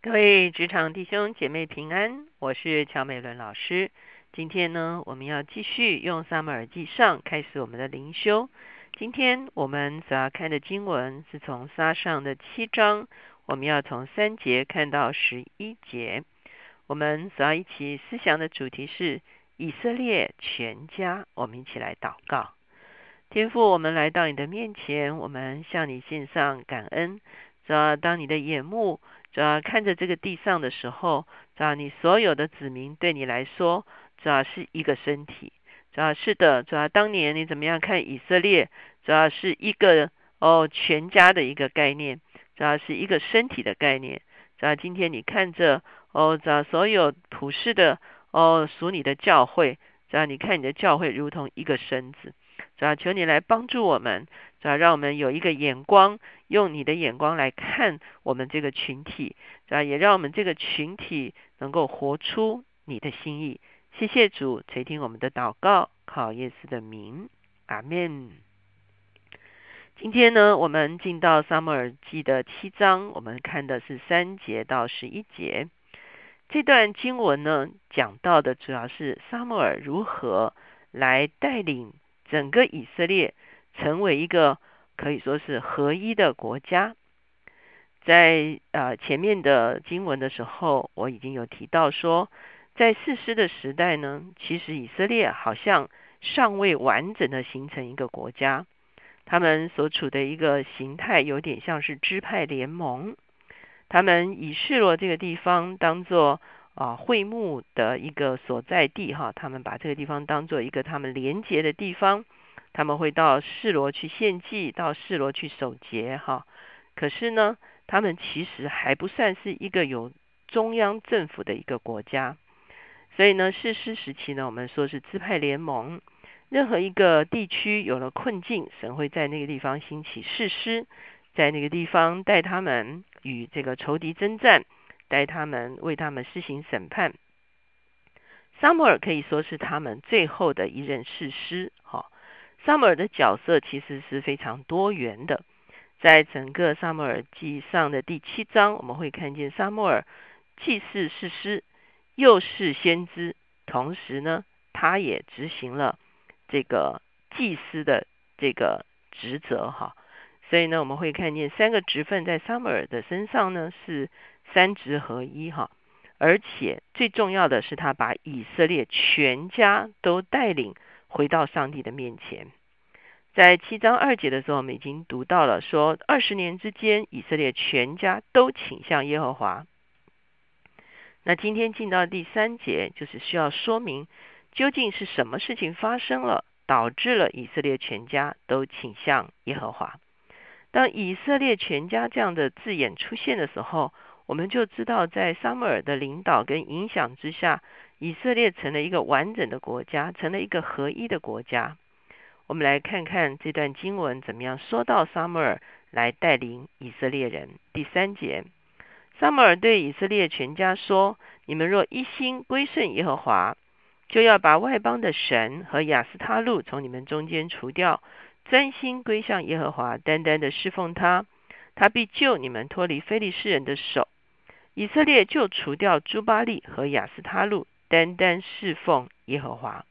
各位职场弟兄姐妹平安，我是乔美伦老师。今天呢，我们要继续用撒母耳记上开始我们的灵修。今天我们所要看的经文是从撒上的七章，我们要从三节看到十一节。我们所要一起思想的主题是以色列全家。我们一起来祷告。天父，我们来到你的面前，我们向你献上感恩。主要当你的眼目。主要看着这个地上的时候，主要你所有的子民对你来说，主要是一个身体。主要是的，主要当年你怎么样看以色列？主要是一个哦全家的一个概念，主要是一个身体的概念。主要今天你看着哦，主要所有普世的哦属你的教会，主要你看你的教会如同一个身子。主要求你来帮助我们。主要让我们有一个眼光，用你的眼光来看我们这个群体，主要也让我们这个群体能够活出你的心意。谢谢主垂听我们的祷告，靠耶稣的名，阿门。今天呢，我们进到撒母耳记的七章，我们看的是三节到十一节。这段经文呢，讲到的主要是撒母耳如何来带领整个以色列。成为一个可以说是合一的国家，在呃前面的经文的时候，我已经有提到说，在四师的时代呢，其实以色列好像尚未完整的形成一个国家，他们所处的一个形态有点像是支派联盟，他们以示罗这个地方当做啊会幕的一个所在地哈，他们把这个地方当做一个他们连接的地方。他们会到示罗去献祭，到示罗去守节，哈。可是呢，他们其实还不算是一个有中央政府的一个国家。所以呢，士师时期呢，我们说是支派联盟。任何一个地区有了困境，神会在那个地方兴起誓师，在那个地方带他们与这个仇敌征战，带他们为他们施行审判。撒母耳可以说是他们最后的一任士师，哈。萨母尔的角色其实是非常多元的，在整个萨母尔记上的第七章，我们会看见萨母尔既是士师，又是先知，同时呢，他也执行了这个祭司的这个职责哈。所以呢，我们会看见三个职分在萨母尔的身上呢是三职合一哈，而且最重要的是，他把以色列全家都带领。回到上帝的面前，在七章二节的时候，我们已经读到了说，二十年之间，以色列全家都倾向耶和华。那今天进到第三节，就是需要说明究竟是什么事情发生了，导致了以色列全家都倾向耶和华。当以色列全家这样的字眼出现的时候，我们就知道，在撒母耳的领导跟影响之下。以色列成了一个完整的国家，成了一个合一的国家。我们来看看这段经文怎么样说到撒母耳来带领以色列人。第三节，撒母耳对以色列全家说：“你们若一心归顺耶和华，就要把外邦的神和亚斯他路从你们中间除掉，专心归向耶和华，单单的侍奉他，他必救你们脱离非利士人的手。以色列就除掉朱巴利和亚斯他路。”单单侍奉耶和华。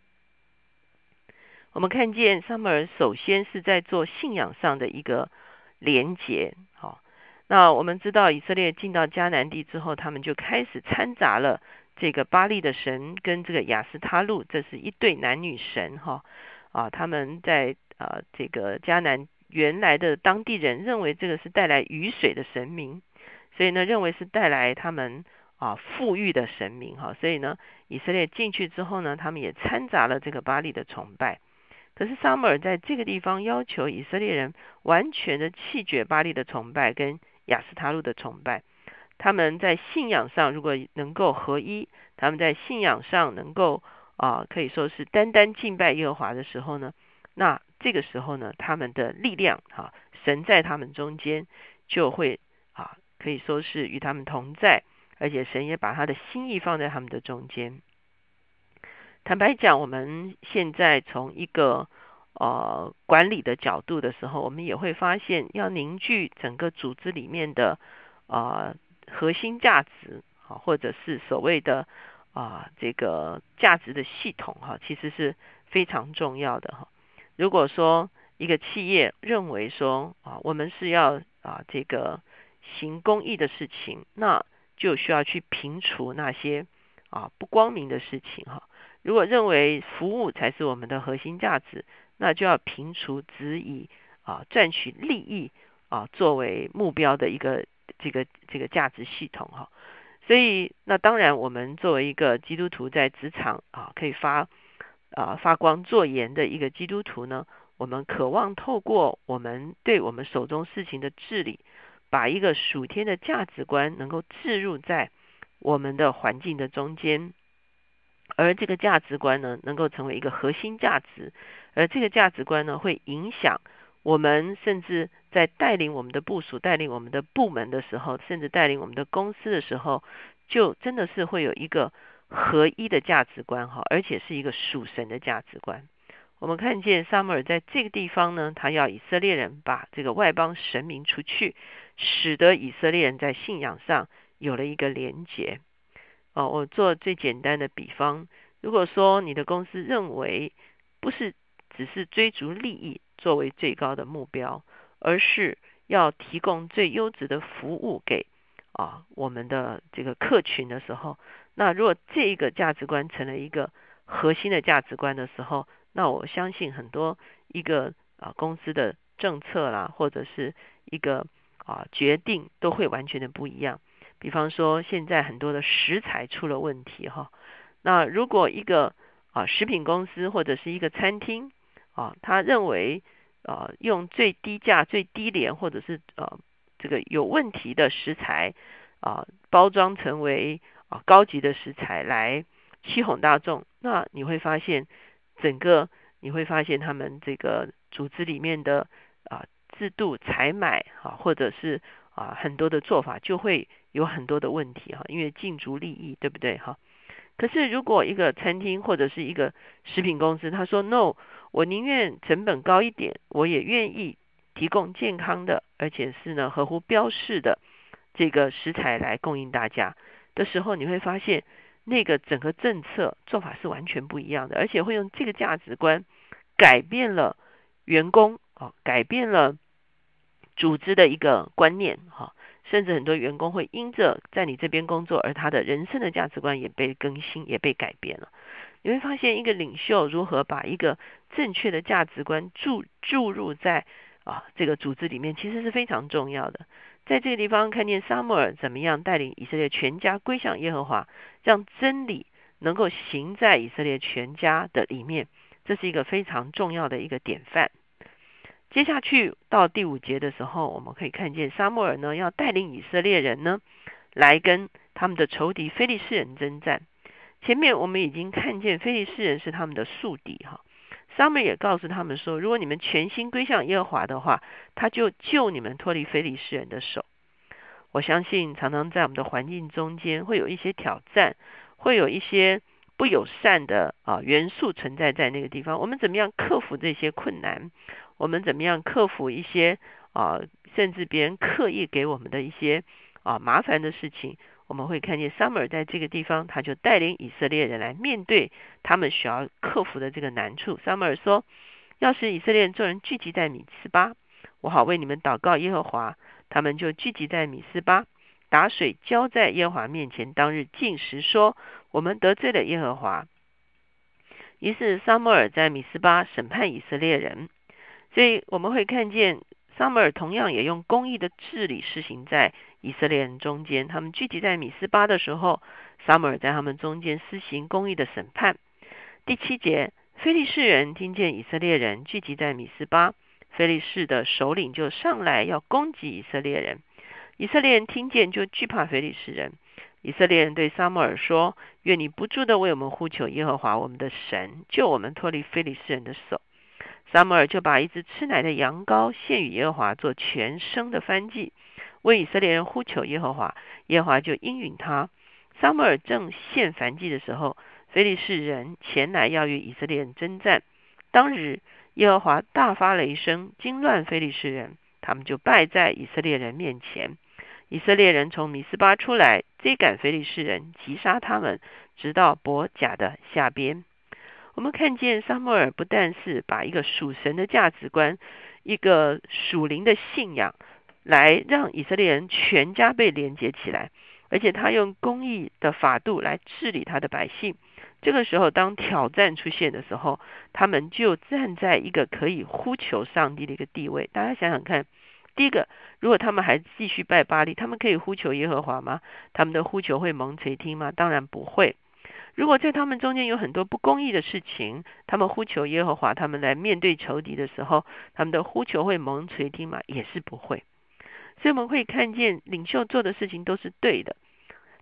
我们看见撒母耳首先是在做信仰上的一个连结。好，那我们知道以色列进到迦南地之后，他们就开始掺杂了这个巴利的神跟这个亚斯他路，这是一对男女神。哈啊，他们在啊这个迦南原来的当地人认为这个是带来雨水的神明，所以呢认为是带来他们。啊，富裕的神明哈，所以呢，以色列进去之后呢，他们也掺杂了这个巴利的崇拜。可是撒母耳在这个地方要求以色列人完全的弃绝巴利的崇拜跟亚斯塔路的崇拜。他们在信仰上如果能够合一，他们在信仰上能够啊，可以说是单单敬拜耶和华的时候呢，那这个时候呢，他们的力量哈，神在他们中间就会，可以说是与他们同在。而且神也把他的心意放在他们的中间。坦白讲，我们现在从一个呃管理的角度的时候，我们也会发现，要凝聚整个组织里面的呃核心价值啊，或者是所谓的啊这个价值的系统哈，其实是非常重要的哈。如果说一个企业认为说啊，我们是要啊这个行公益的事情，那就需要去平除那些啊不光明的事情哈。如果认为服务才是我们的核心价值，那就要平除只以啊赚取利益啊作为目标的一个这个这个价值系统哈。所以那当然，我们作为一个基督徒在职场啊可以发啊发光做盐的一个基督徒呢，我们渴望透过我们对我们手中事情的治理。把一个属天的价值观能够置入在我们的环境的中间，而这个价值观呢，能够成为一个核心价值，而这个价值观呢，会影响我们，甚至在带领我们的部署、带领我们的部门的时候，甚至带领我们的公司的时候，就真的是会有一个合一的价值观哈，而且是一个属神的价值观。我们看见撒母耳在这个地方呢，他要以色列人把这个外邦神明除去。使得以色列人在信仰上有了一个连结。哦，我做最简单的比方，如果说你的公司认为不是只是追逐利益作为最高的目标，而是要提供最优质的服务给啊我们的这个客群的时候，那如果这个价值观成了一个核心的价值观的时候，那我相信很多一个啊公司的政策啦，或者是一个。啊，决定都会完全的不一样。比方说，现在很多的食材出了问题哈。那如果一个啊食品公司或者是一个餐厅啊，他认为啊用最低价、最低廉或者是呃这个有问题的食材啊包装成为啊高级的食材来欺哄大众，那你会发现整个你会发现他们这个组织里面的啊。制度采买哈，或者是啊很多的做法就会有很多的问题哈，因为竞逐利益，对不对哈？可是如果一个餐厅或者是一个食品公司，他说 no，我宁愿成本高一点，我也愿意提供健康的，而且是呢合乎标示的这个食材来供应大家的时候，你会发现那个整个政策做法是完全不一样的，而且会用这个价值观改变了员工啊，改变了。组织的一个观念，哈，甚至很多员工会因着在你这边工作，而他的人生的价值观也被更新，也被改变了。你会发现，一个领袖如何把一个正确的价值观注注入在啊这个组织里面，其实是非常重要的。在这个地方看见撒母耳怎么样带领以色列全家归向耶和华，让真理能够行在以色列全家的里面，这是一个非常重要的一个典范。接下去到第五节的时候，我们可以看见沙穆尔呢要带领以色列人呢来跟他们的仇敌非利士人征战。前面我们已经看见非利士人是他们的宿敌哈，沙穆尔也告诉他们说，如果你们全心归向耶和华的话，他就救你们脱离非利士人的手。我相信常常在我们的环境中间会有一些挑战，会有一些不友善的啊元素存在在那个地方。我们怎么样克服这些困难？我们怎么样克服一些啊，甚至别人刻意给我们的一些啊麻烦的事情？我们会看见 Summer 在这个地方，他就带领以色列人来面对他们需要克服的这个难处。Summer 说：“要是以色列人众人聚集在米斯巴，我好为你们祷告耶和华。他们就聚集在米斯巴，打水浇在耶和华面前。当日进食，说：我们得罪了耶和华。于是撒母耳在米斯巴审判以色列人。”所以我们会看见，撒母耳同样也用公义的治理施行在以色列人中间。他们聚集在米斯巴的时候，撒母耳在他们中间施行公义的审判。第七节，非利士人听见以色列人聚集在米斯巴，非利士的首领就上来要攻击以色列人。以色列人听见就惧怕非利士人。以色列人对撒母耳说：“愿你不住的为我们呼求耶和华我们的神，救我们脱离非利士人的手。”撒母耳就把一只吃奶的羊羔献与耶和华做全生的燔祭，为以色列人呼求耶和华，耶和华就应允他。撒母耳正献燔祭的时候，非利士人前来要与以色列人征战。当日耶和华大发雷声，惊乱非利士人，他们就败在以色列人面前。以色列人从米斯巴出来，追赶非利士人，击杀他们，直到伯甲的下边。我们看见撒母耳不但是把一个属神的价值观、一个属灵的信仰，来让以色列人全家被连接起来，而且他用公义的法度来治理他的百姓。这个时候，当挑战出现的时候，他们就站在一个可以呼求上帝的一个地位。大家想想看，第一个，如果他们还继续拜巴利，他们可以呼求耶和华吗？他们的呼求会蒙垂听吗？当然不会。如果在他们中间有很多不公义的事情，他们呼求耶和华，他们来面对仇敌的时候，他们的呼求会蒙垂听吗？也是不会。所以我们会看见领袖做的事情都是对的。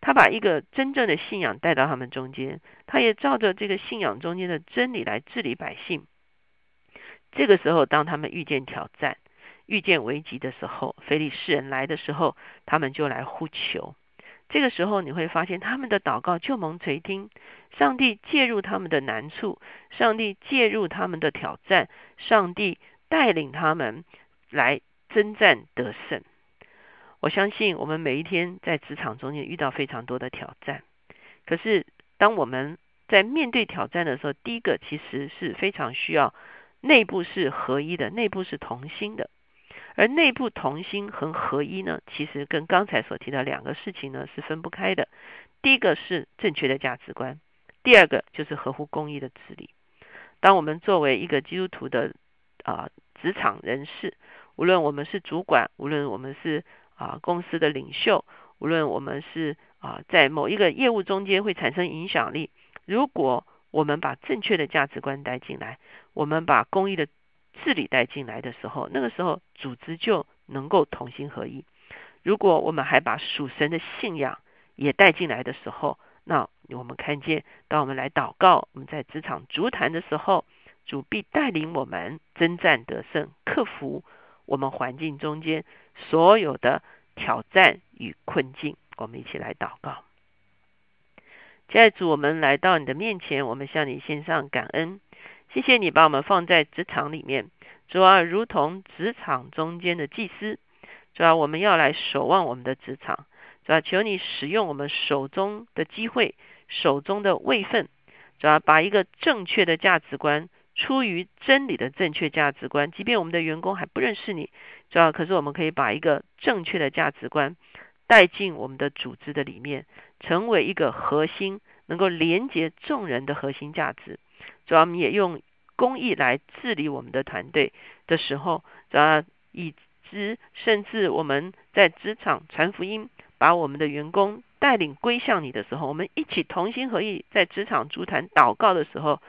他把一个真正的信仰带到他们中间，他也照着这个信仰中间的真理来治理百姓。这个时候，当他们遇见挑战、遇见危机的时候，非利士人来的时候，他们就来呼求。这个时候你会发现，他们的祷告就蒙垂听，上帝介入他们的难处，上帝介入他们的挑战，上帝带领他们来征战得胜。我相信我们每一天在职场中间遇到非常多的挑战，可是当我们在面对挑战的时候，第一个其实是非常需要内部是合一的，内部是同心的。而内部同心和合一呢，其实跟刚才所提到两个事情呢是分不开的。第一个是正确的价值观，第二个就是合乎公义的治理。当我们作为一个基督徒的啊职场人士，无论我们是主管，无论我们是啊公司的领袖，无论我们是啊在某一个业务中间会产生影响力，如果我们把正确的价值观带进来，我们把公义的。治理带进来的时候，那个时候组织就能够同心合一。如果我们还把属神的信仰也带进来的时候，那我们看见，当我们来祷告，我们在职场足坛的时候，主必带领我们征战得胜，克服我们环境中间所有的挑战与困境。我们一起来祷告。亲爱的主，我们来到你的面前，我们向你献上感恩。谢谢你把我们放在职场里面，主啊，如同职场中间的祭司，主啊，我们要来守望我们的职场，主啊，求你使用我们手中的机会、手中的位份，主啊，把一个正确的价值观，出于真理的正确价值观，即便我们的员工还不认识你，主啊，可是我们可以把一个正确的价值观带进我们的组织的里面，成为一个核心，能够连接众人的核心价值。主要我们也用公益来治理我们的团队的时候，主要以及甚至我们在职场传福音，把我们的员工带领归向你的时候，我们一起同心合意在职场足坛祷告的时候，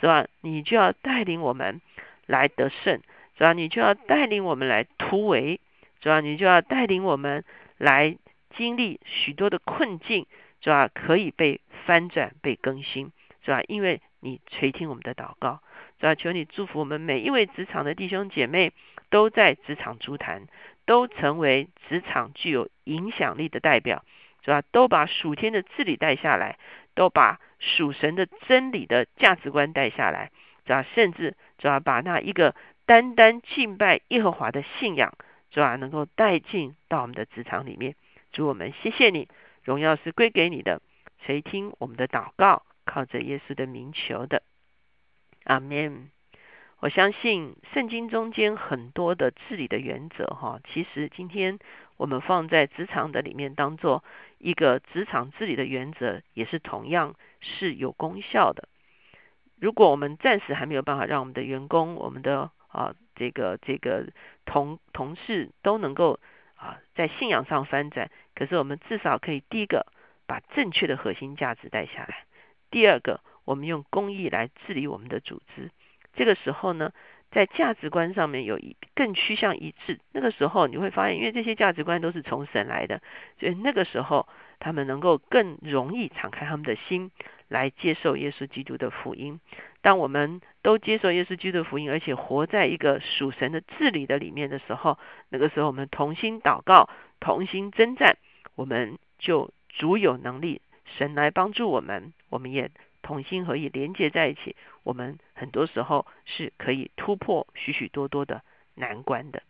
是吧？你就要带领我们来得胜，主要你就要带领我们来突围，主要你就要带领我们来经历许多的困境，主要可以被翻转、被更新，是吧？因为你垂听我们的祷告，主要求你祝福我们每一位职场的弟兄姐妹，都在职场足坛，都成为职场具有影响力的代表，主要都把属天的治理带下来，都把属神的真理的价值观带下来，主要甚至主要把那一个单单敬拜耶和华的信仰，主要能够带进到我们的职场里面。主我们谢谢你，荣耀是归给你的，垂听我们的祷告。靠着耶稣的名求的，阿门。我相信圣经中间很多的治理的原则，哈，其实今天我们放在职场的里面，当做一个职场治理的原则，也是同样是有功效的。如果我们暂时还没有办法让我们的员工、我们的啊这个这个同同事都能够啊在信仰上翻转，可是我们至少可以第一个把正确的核心价值带下来。第二个，我们用公益来治理我们的组织。这个时候呢，在价值观上面有一更趋向一致。那个时候你会发现，因为这些价值观都是从神来的，所以那个时候他们能够更容易敞开他们的心来接受耶稣基督的福音。当我们都接受耶稣基督的福音，而且活在一个属神的治理的里面的时候，那个时候我们同心祷告，同心征战，我们就足有能力。神来帮助我们，我们也同心合意连接在一起。我们很多时候是可以突破许许多多的难关的。